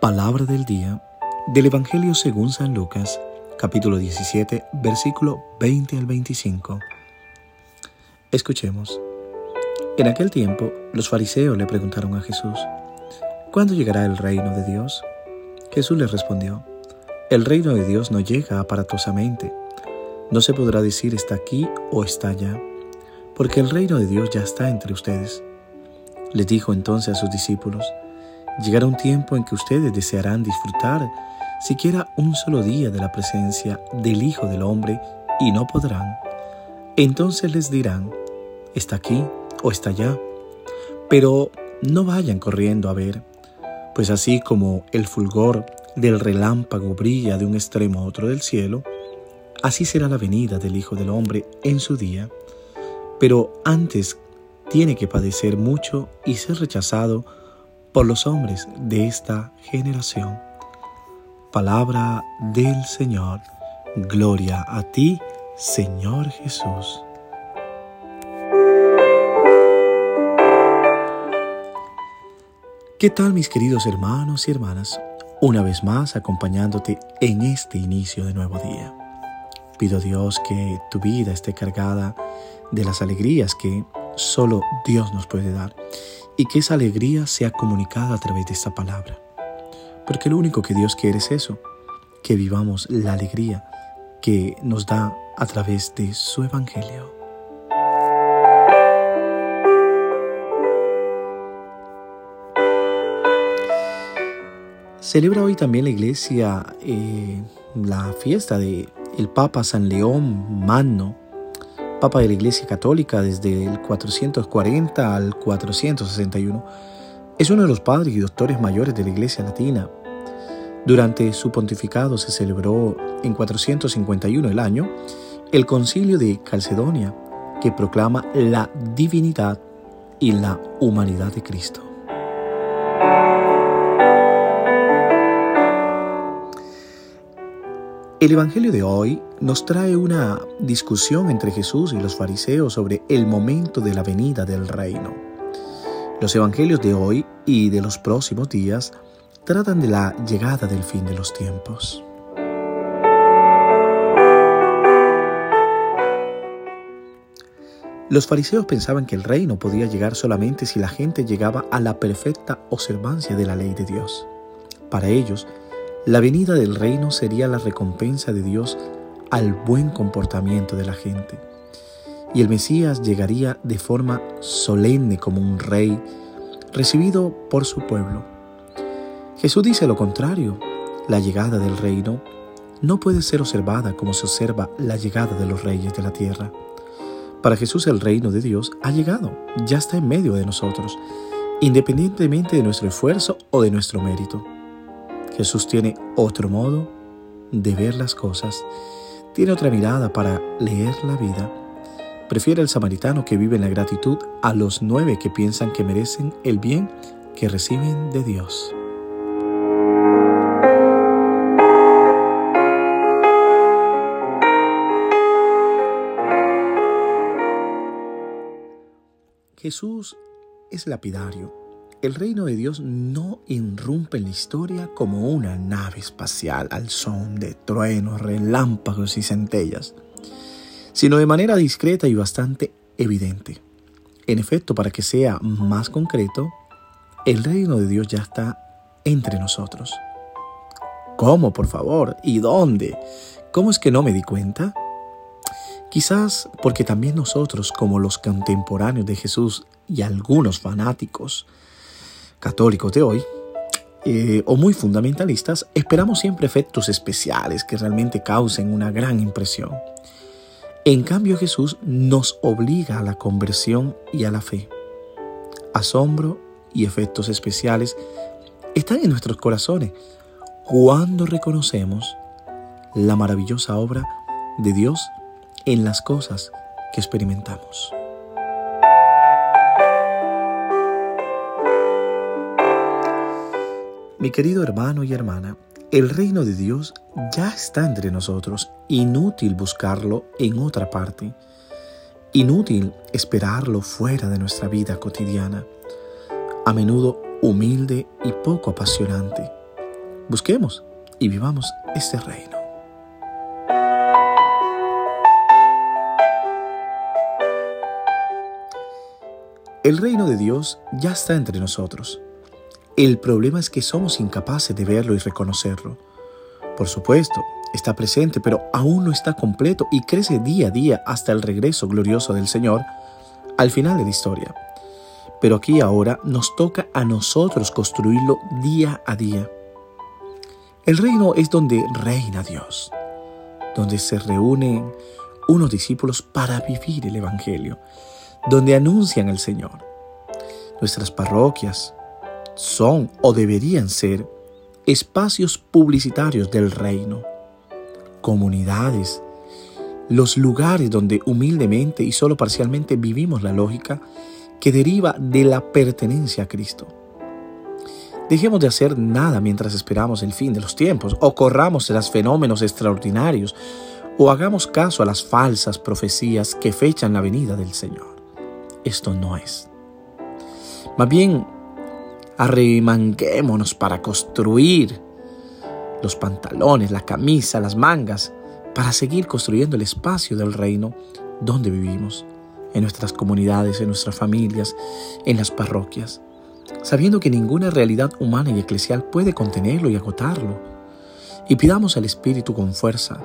Palabra del día del Evangelio según San Lucas, capítulo 17, versículo 20 al 25. Escuchemos. En aquel tiempo, los fariseos le preguntaron a Jesús, ¿cuándo llegará el reino de Dios? Jesús les respondió, el reino de Dios no llega aparatosamente. No se podrá decir está aquí o está allá, porque el reino de Dios ya está entre ustedes. Les dijo entonces a sus discípulos, Llegará un tiempo en que ustedes desearán disfrutar siquiera un solo día de la presencia del Hijo del Hombre y no podrán. Entonces les dirán, está aquí o está allá. Pero no vayan corriendo a ver, pues así como el fulgor del relámpago brilla de un extremo a otro del cielo, así será la venida del Hijo del Hombre en su día. Pero antes tiene que padecer mucho y ser rechazado por los hombres de esta generación. Palabra del Señor. Gloria a ti, Señor Jesús. ¿Qué tal mis queridos hermanos y hermanas? Una vez más acompañándote en este inicio de nuevo día. Pido a Dios que tu vida esté cargada de las alegrías que solo Dios nos puede dar y que esa alegría sea comunicada a través de esta palabra. Porque lo único que Dios quiere es eso, que vivamos la alegría que nos da a través de su Evangelio. Celebra hoy también la iglesia eh, la fiesta de Papa San León Magno, Papa de la Iglesia Católica desde el 440 al 461, es uno de los padres y doctores mayores de la Iglesia Latina. Durante su pontificado se celebró en 451 el año el concilio de Calcedonia, que proclama la divinidad y la humanidad de Cristo. El Evangelio de hoy nos trae una discusión entre Jesús y los fariseos sobre el momento de la venida del reino. Los Evangelios de hoy y de los próximos días tratan de la llegada del fin de los tiempos. Los fariseos pensaban que el reino podía llegar solamente si la gente llegaba a la perfecta observancia de la ley de Dios. Para ellos, la venida del reino sería la recompensa de Dios al buen comportamiento de la gente. Y el Mesías llegaría de forma solemne como un rey, recibido por su pueblo. Jesús dice lo contrario. La llegada del reino no puede ser observada como se observa la llegada de los reyes de la tierra. Para Jesús el reino de Dios ha llegado, ya está en medio de nosotros, independientemente de nuestro esfuerzo o de nuestro mérito. Jesús tiene otro modo de ver las cosas, tiene otra mirada para leer la vida. Prefiere el samaritano que vive en la gratitud a los nueve que piensan que merecen el bien que reciben de Dios. Jesús es lapidario el reino de Dios no irrumpe en la historia como una nave espacial al son de truenos, relámpagos y centellas, sino de manera discreta y bastante evidente. En efecto, para que sea más concreto, el reino de Dios ya está entre nosotros. ¿Cómo, por favor? ¿Y dónde? ¿Cómo es que no me di cuenta? Quizás porque también nosotros, como los contemporáneos de Jesús y algunos fanáticos, católicos de hoy, eh, o muy fundamentalistas, esperamos siempre efectos especiales que realmente causen una gran impresión. En cambio Jesús nos obliga a la conversión y a la fe. Asombro y efectos especiales están en nuestros corazones cuando reconocemos la maravillosa obra de Dios en las cosas que experimentamos. Mi querido hermano y hermana, el reino de Dios ya está entre nosotros. Inútil buscarlo en otra parte. Inútil esperarlo fuera de nuestra vida cotidiana. A menudo humilde y poco apasionante. Busquemos y vivamos este reino. El reino de Dios ya está entre nosotros. El problema es que somos incapaces de verlo y reconocerlo. Por supuesto, está presente, pero aún no está completo y crece día a día hasta el regreso glorioso del Señor al final de la historia. Pero aquí ahora nos toca a nosotros construirlo día a día. El reino es donde reina Dios, donde se reúnen unos discípulos para vivir el Evangelio, donde anuncian el Señor. Nuestras parroquias son o deberían ser espacios publicitarios del reino, comunidades, los lugares donde humildemente y solo parcialmente vivimos la lógica que deriva de la pertenencia a Cristo. Dejemos de hacer nada mientras esperamos el fin de los tiempos, o corramos tras fenómenos extraordinarios, o hagamos caso a las falsas profecías que fechan la venida del Señor. Esto no es. Más bien, arremanguémonos para construir los pantalones, la camisa, las mangas, para seguir construyendo el espacio del reino donde vivimos, en nuestras comunidades, en nuestras familias, en las parroquias, sabiendo que ninguna realidad humana y eclesial puede contenerlo y agotarlo. Y pidamos al Espíritu con fuerza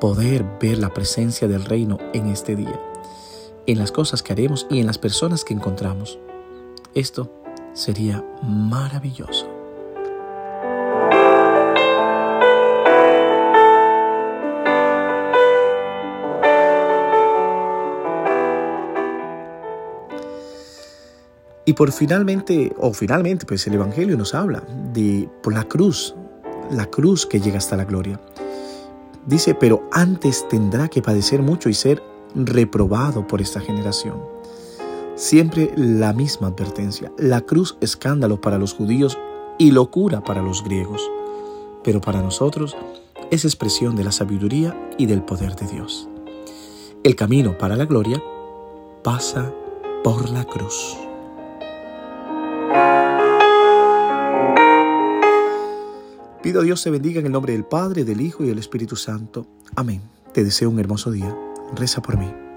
poder ver la presencia del reino en este día, en las cosas que haremos y en las personas que encontramos. Esto sería maravilloso. Y por finalmente, o finalmente, pues el Evangelio nos habla de por la cruz, la cruz que llega hasta la gloria. Dice, pero antes tendrá que padecer mucho y ser reprobado por esta generación. Siempre la misma advertencia. La cruz escándalo para los judíos y locura para los griegos. Pero para nosotros es expresión de la sabiduría y del poder de Dios. El camino para la gloria pasa por la cruz. Pido a Dios te bendiga en el nombre del Padre, del Hijo y del Espíritu Santo. Amén. Te deseo un hermoso día. Reza por mí.